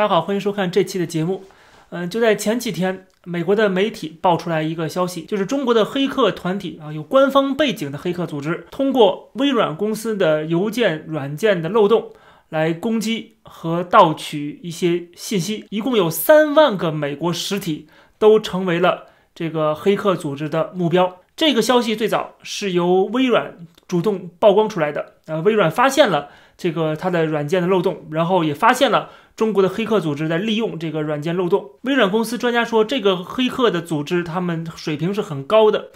大家好，欢迎收看这期的节目。嗯，就在前几天，美国的媒体爆出来一个消息，就是中国的黑客团体啊，有官方背景的黑客组织，通过微软公司的邮件软件的漏洞来攻击和盗取一些信息，一共有三万个美国实体都成为了这个黑客组织的目标。这个消息最早是由微软主动曝光出来的，呃，微软发现了这个它的软件的漏洞，然后也发现了。中国的黑客组织在利用这个软件漏洞。微软公司专家说，这个黑客的组织他们水平是很高的，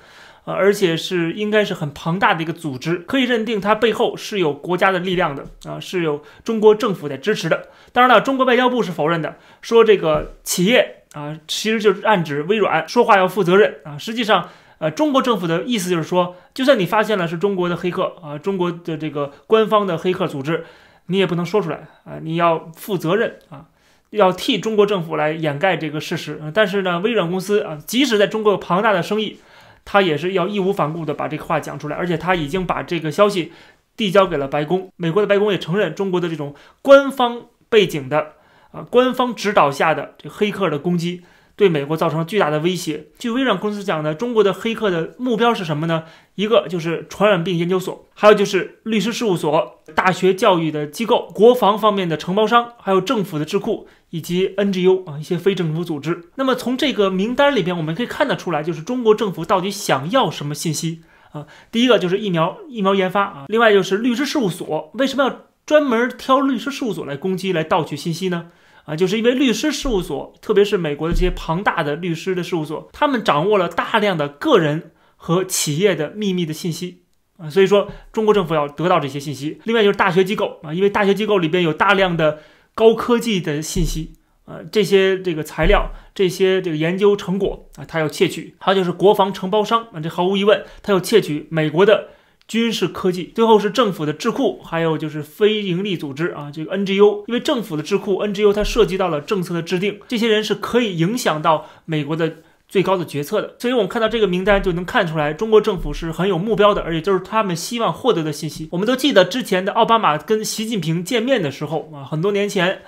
呃，而且是应该是很庞大的一个组织，可以认定它背后是有国家的力量的啊，是有中国政府在支持的。当然了，中国外交部是否认的，说这个企业啊，其实就是暗指微软说话要负责任啊。实际上，呃，中国政府的意思就是说，就算你发现了是中国的黑客啊，中国的这个官方的黑客组织。你也不能说出来啊！你要负责任啊，要替中国政府来掩盖这个事实。但是呢，微软公司啊，即使在中国有庞大的生意，他也是要义无反顾的把这个话讲出来，而且他已经把这个消息递交给了白宫。美国的白宫也承认中国的这种官方背景的啊，官方指导下的这黑客的攻击。对美国造成了巨大的威胁。据微软公司讲呢，中国的黑客的目标是什么呢？一个就是传染病研究所，还有就是律师事务所、大学教育的机构、国防方面的承包商，还有政府的智库以及 NGO 啊一些非政府组织。那么从这个名单里边，我们可以看得出来，就是中国政府到底想要什么信息啊？第一个就是疫苗疫苗研发啊，另外就是律师事务所，为什么要专门挑律师事务所来攻击、来盗取信息呢？啊，就是因为律师事务所，特别是美国的这些庞大的律师的事务所，他们掌握了大量的个人和企业的秘密的信息啊，所以说中国政府要得到这些信息。另外就是大学机构啊，因为大学机构里边有大量的高科技的信息啊，这些这个材料、这些这个研究成果啊，他要窃取。还有就是国防承包商啊，这毫无疑问，他要窃取美国的。军事科技，最后是政府的智库，还有就是非营利组织啊，这个 NGO，因为政府的智库 NGO 它涉及到了政策的制定，这些人是可以影响到美国的最高的决策的。所以我们看到这个名单就能看出来，中国政府是很有目标的，而且就是他们希望获得的信息。我们都记得之前的奥巴马跟习近平见面的时候啊，很多年前，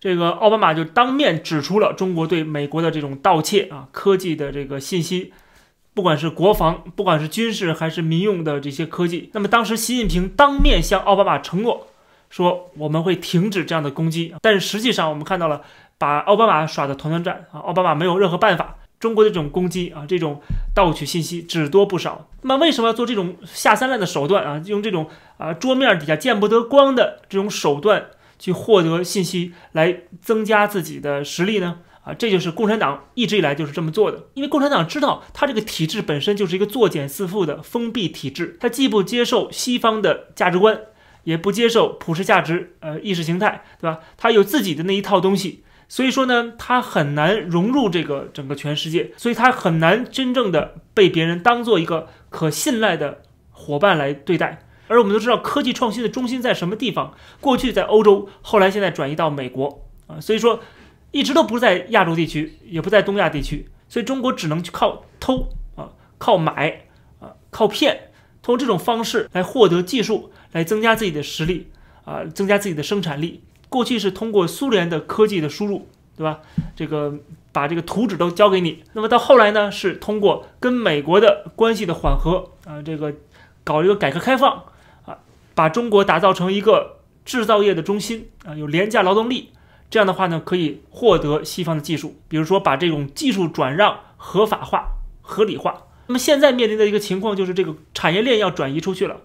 这个奥巴马就当面指出了中国对美国的这种盗窃啊，科技的这个信息。不管是国防，不管是军事还是民用的这些科技，那么当时习近平当面向奥巴马承诺说我们会停止这样的攻击，但是实际上我们看到了把奥巴马耍的团团转啊，奥巴马没有任何办法，中国的这种攻击啊，这种盗取信息只多不少。那么为什么要做这种下三滥的手段啊？用这种啊桌面底下见不得光的这种手段去获得信息，来增加自己的实力呢？啊，这就是共产党一直以来就是这么做的，因为共产党知道他这个体制本身就是一个作茧自缚的封闭体制，他既不接受西方的价值观，也不接受普世价值，呃，意识形态，对吧？他有自己的那一套东西，所以说呢，他很难融入这个整个全世界，所以他很难真正的被别人当做一个可信赖的伙伴来对待。而我们都知道，科技创新的中心在什么地方？过去在欧洲，后来现在转移到美国啊，所以说。一直都不在亚洲地区，也不在东亚地区，所以中国只能去靠偷啊，靠买啊，靠骗，通过这种方式来获得技术，来增加自己的实力啊，增加自己的生产力。过去是通过苏联的科技的输入，对吧？这个把这个图纸都交给你。那么到后来呢，是通过跟美国的关系的缓和啊，这个搞一个改革开放啊，把中国打造成一个制造业的中心啊，有廉价劳动力。这样的话呢，可以获得西方的技术，比如说把这种技术转让合法化、合理化。那么现在面临的一个情况就是，这个产业链要转移出去了，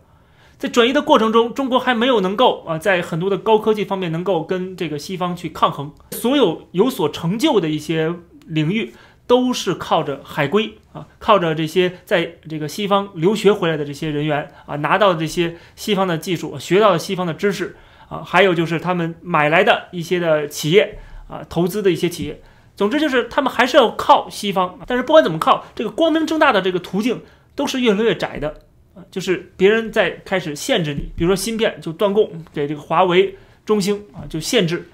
在转移的过程中，中国还没有能够啊，在很多的高科技方面能够跟这个西方去抗衡。所有有所成就的一些领域，都是靠着海归啊，靠着这些在这个西方留学回来的这些人员啊，拿到这些西方的技术，学到了西方的知识。啊，还有就是他们买来的一些的企业啊，投资的一些企业，总之就是他们还是要靠西方。但是不管怎么靠，这个光明正大的这个途径都是越来越窄的啊，就是别人在开始限制你，比如说芯片就断供给这个华为、中兴啊，就限制。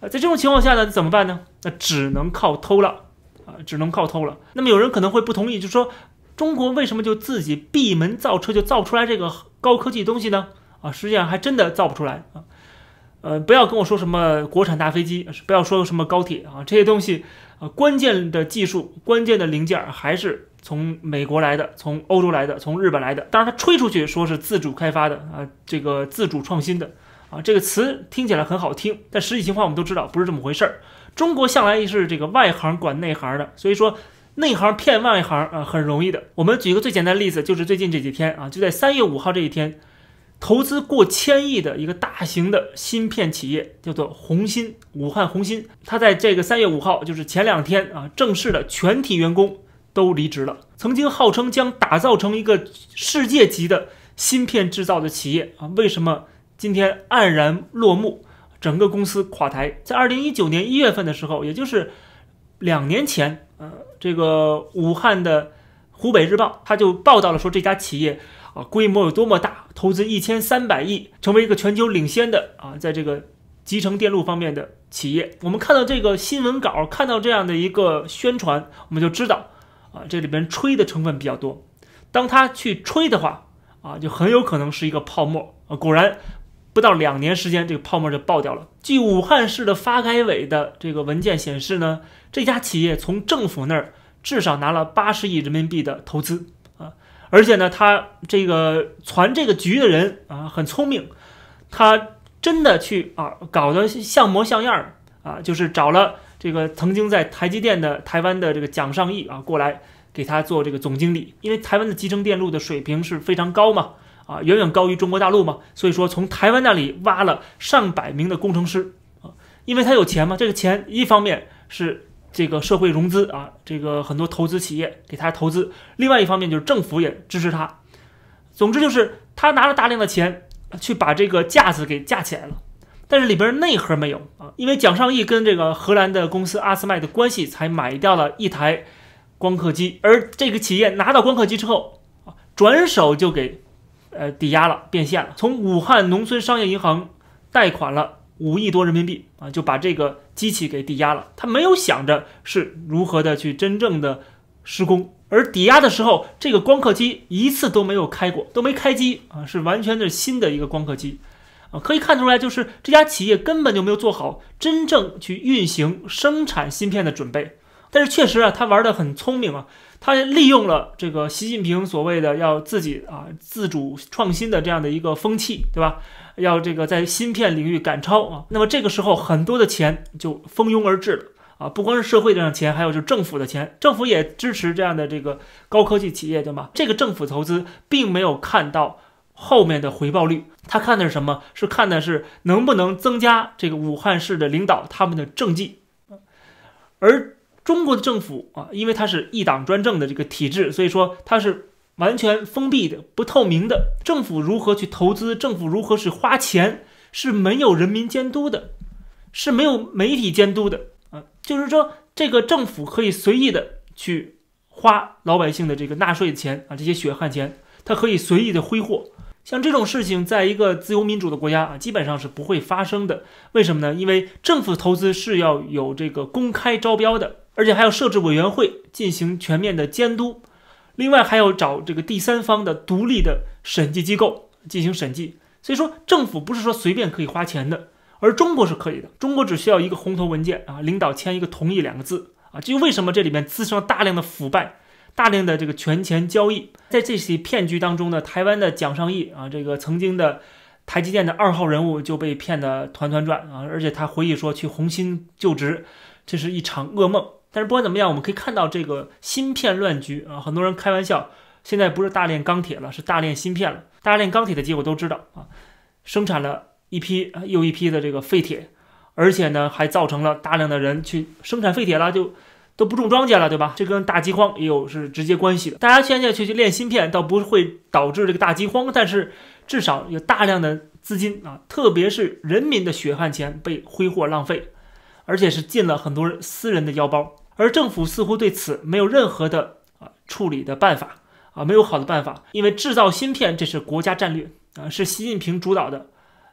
啊，在这种情况下呢，怎么办呢？那只能靠偷了啊，只能靠偷了。那么有人可能会不同意，就说中国为什么就自己闭门造车，就造不出来这个高科技东西呢？啊，实际上还真的造不出来啊。呃，不要跟我说什么国产大飞机，不要说什么高铁啊，这些东西，呃，关键的技术、关键的零件还是从美国来的，从欧洲来的，从日本来的。当然，他吹出去说是自主开发的啊，这个自主创新的啊，这个词听起来很好听，但实际情况我们都知道不是这么回事儿。中国向来是这个外行管内行的，所以说内行骗外行啊，很容易的。我们举一个最简单的例子，就是最近这几天啊，就在三月五号这一天。投资过千亿的一个大型的芯片企业叫做红芯，武汉红芯，它在这个三月五号，就是前两天啊，正式的全体员工都离职了。曾经号称将打造成一个世界级的芯片制造的企业啊，为什么今天黯然落幕？整个公司垮台。在二零一九年一月份的时候，也就是两年前，呃，这个武汉的湖北日报他就报道了说这家企业。啊，规模有多么大？投资一千三百亿，成为一个全球领先的啊，在这个集成电路方面的企业。我们看到这个新闻稿，看到这样的一个宣传，我们就知道啊，这里边吹的成分比较多。当他去吹的话，啊，就很有可能是一个泡沫啊。果然，不到两年时间，这个泡沫就爆掉了。据武汉市的发改委的这个文件显示呢，这家企业从政府那儿至少拿了八十亿人民币的投资。而且呢，他这个传这个局的人啊，很聪明，他真的去啊搞得像模像样儿啊，就是找了这个曾经在台积电的台湾的这个蒋尚义啊过来给他做这个总经理，因为台湾的集成电路的水平是非常高嘛，啊远远高于中国大陆嘛，所以说从台湾那里挖了上百名的工程师啊，因为他有钱嘛，这个钱一方面是。这个社会融资啊，这个很多投资企业给他投资，另外一方面就是政府也支持他。总之就是他拿了大量的钱去把这个架子给架起来了，但是里边内核没有啊，因为蒋尚义跟这个荷兰的公司阿斯麦的关系才买掉了一台光刻机，而这个企业拿到光刻机之后啊，转手就给呃抵押了变现了，从武汉农村商业银行贷款了。五亿多人民币啊，就把这个机器给抵押了。他没有想着是如何的去真正的施工，而抵押的时候，这个光刻机一次都没有开过，都没开机啊，是完全的新的一个光刻机啊。可以看出来，就是这家企业根本就没有做好真正去运行生产芯片的准备。但是确实啊，他玩的很聪明啊，他利用了这个习近平所谓的要自己啊自主创新的这样的一个风气，对吧？要这个在芯片领域赶超啊，那么这个时候很多的钱就蜂拥而至了啊，不光是社会的钱，还有就是政府的钱，政府也支持这样的这个高科技企业，对吗？这个政府投资并没有看到后面的回报率，他看的是什么？是看的是能不能增加这个武汉市的领导他们的政绩，而中国的政府啊，因为它是一党专政的这个体制，所以说它是。完全封闭的、不透明的，政府如何去投资？政府如何是花钱？是没有人民监督的，是没有媒体监督的啊！就是说，这个政府可以随意的去花老百姓的这个纳税钱啊，这些血汗钱，它可以随意的挥霍。像这种事情，在一个自由民主的国家啊，基本上是不会发生的。为什么呢？因为政府投资是要有这个公开招标的，而且还要设置委员会进行全面的监督。另外还要找这个第三方的独立的审计机构进行审计，所以说政府不是说随便可以花钱的，而中国是可以的。中国只需要一个红头文件啊，领导签一个同意两个字啊，就为什么这里面滋生了大量的腐败，大量的这个权钱交易，在这些骗局当中呢，台湾的蒋尚义啊，这个曾经的台积电的二号人物就被骗得团团转啊，而且他回忆说去红星就职，这是一场噩梦。但是不管怎么样，我们可以看到这个芯片乱局啊，很多人开玩笑，现在不是大炼钢铁了，是大炼芯片了。大炼钢铁的结果都知道啊，生产了一批又一批的这个废铁，而且呢还造成了大量的人去生产废铁了，就都不种庄稼了，对吧？这跟大饥荒也有是直接关系的。大家现在去去炼芯片，倒不会导致这个大饥荒，但是至少有大量的资金啊，特别是人民的血汗钱被挥霍浪费，而且是进了很多私人的腰包。而政府似乎对此没有任何的啊处理的办法啊，没有好的办法，因为制造芯片这是国家战略啊，是习近平主导的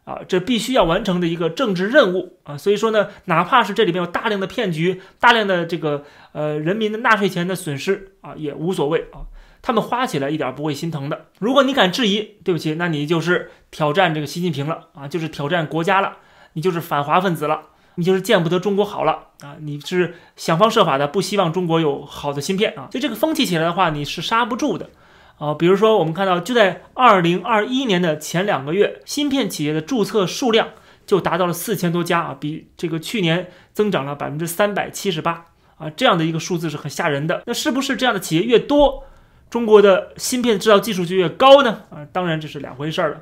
啊，这必须要完成的一个政治任务啊，所以说呢，哪怕是这里面有大量的骗局，大量的这个呃人民的纳税钱的损失啊，也无所谓啊，他们花起来一点不会心疼的。如果你敢质疑，对不起，那你就是挑战这个习近平了啊，就是挑战国家了。你就是反华分子了，你就是见不得中国好了啊！你是想方设法的不希望中国有好的芯片啊！就这个风气起来的话，你是刹不住的啊！比如说，我们看到就在二零二一年的前两个月，芯片企业的注册数量就达到了四千多家啊，比这个去年增长了百分之三百七十八啊！这样的一个数字是很吓人的。那是不是这样的企业越多，中国的芯片制造技术就越高呢？啊，当然这是两回事儿了。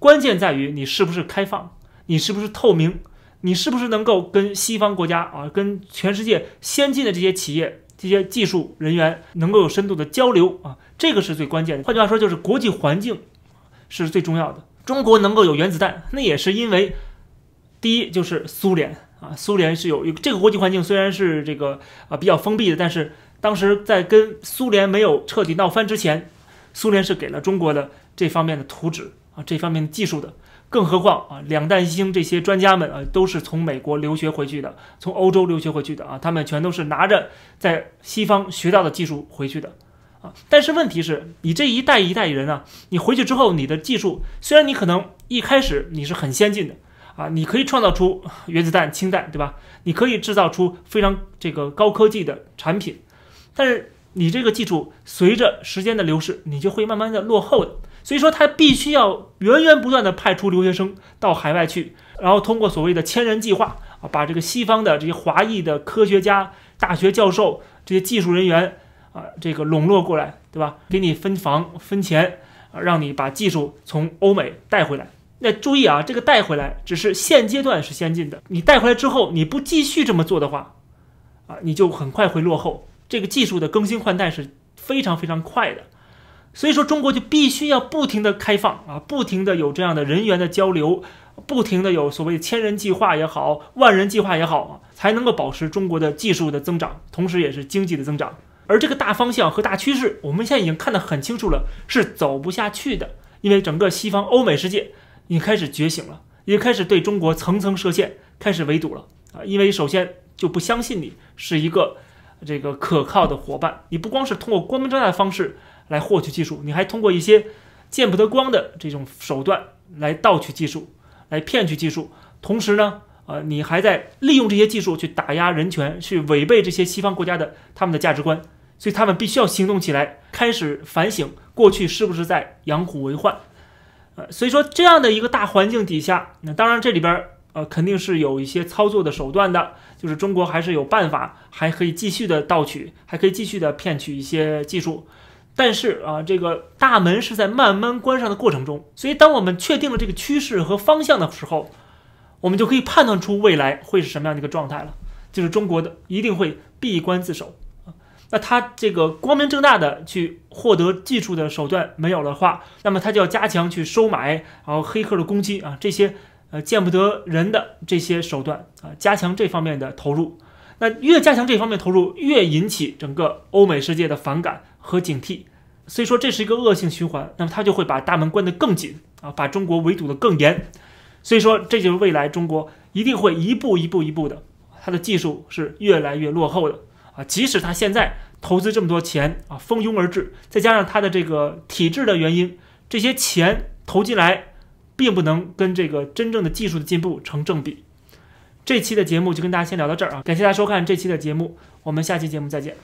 关键在于你是不是开放，你是不是透明，你是不是能够跟西方国家啊，跟全世界先进的这些企业、这些技术人员能够有深度的交流啊，这个是最关键的。换句话说，就是国际环境是最重要的。中国能够有原子弹，那也是因为第一就是苏联啊，苏联是有这个国际环境虽然是这个啊比较封闭的，但是当时在跟苏联没有彻底闹翻之前，苏联是给了中国的这方面的图纸。啊，这方面的技术的，更何况啊，两弹一星这些专家们啊，都是从美国留学回去的，从欧洲留学回去的啊，他们全都是拿着在西方学到的技术回去的啊。但是问题是，你这一代一代人啊，你回去之后，你的技术虽然你可能一开始你是很先进的啊，你可以创造出原子弹、氢弹，对吧？你可以制造出非常这个高科技的产品，但是你这个技术随着时间的流逝，你就会慢慢的落后的。所以说，他必须要源源不断的派出留学生到海外去，然后通过所谓的千人计划啊，把这个西方的这些华裔的科学家、大学教授、这些技术人员啊，这个笼络过来，对吧？给你分房分钱啊，让你把技术从欧美带回来。那注意啊，这个带回来只是现阶段是先进的，你带回来之后，你不继续这么做的话，啊，你就很快会落后。这个技术的更新换代是非常非常快的。所以说，中国就必须要不停的开放啊，不停的有这样的人员的交流，不停的有所谓千人计划也好，万人计划也好啊，才能够保持中国的技术的增长，同时也是经济的增长。而这个大方向和大趋势，我们现在已经看得很清楚了，是走不下去的。因为整个西方欧美世界已经开始觉醒了，也开始对中国层层设限，开始围堵了啊！因为首先就不相信你是一个这个可靠的伙伴，你不光是通过光明正大的方式。来获取技术，你还通过一些见不得光的这种手段来盗取技术，来骗取技术。同时呢，呃，你还在利用这些技术去打压人权，去违背这些西方国家的他们的价值观。所以他们必须要行动起来，开始反省过去是不是在养虎为患。呃，所以说这样的一个大环境底下，那当然这里边呃肯定是有一些操作的手段的，就是中国还是有办法，还可以继续的盗取，还可以继续的骗取一些技术。但是啊，这个大门是在慢慢关上的过程中，所以当我们确定了这个趋势和方向的时候，我们就可以判断出未来会是什么样的一个状态了。就是中国的一定会闭关自守啊。那他这个光明正大的去获得技术的手段没有的话，那么他就要加强去收买，然后黑客的攻击啊，这些呃见不得人的这些手段啊，加强这方面的投入。那越加强这方面投入，越引起整个欧美世界的反感。和警惕，所以说这是一个恶性循环，那么它就会把大门关得更紧啊，把中国围堵得更严，所以说这就是未来中国一定会一步一步一步的，它的技术是越来越落后的啊，即使他现在投资这么多钱啊，蜂拥而至，再加上它的这个体制的原因，这些钱投进来，并不能跟这个真正的技术的进步成正比。这期的节目就跟大家先聊到这儿啊，感谢大家收看这期的节目，我们下期节目再见。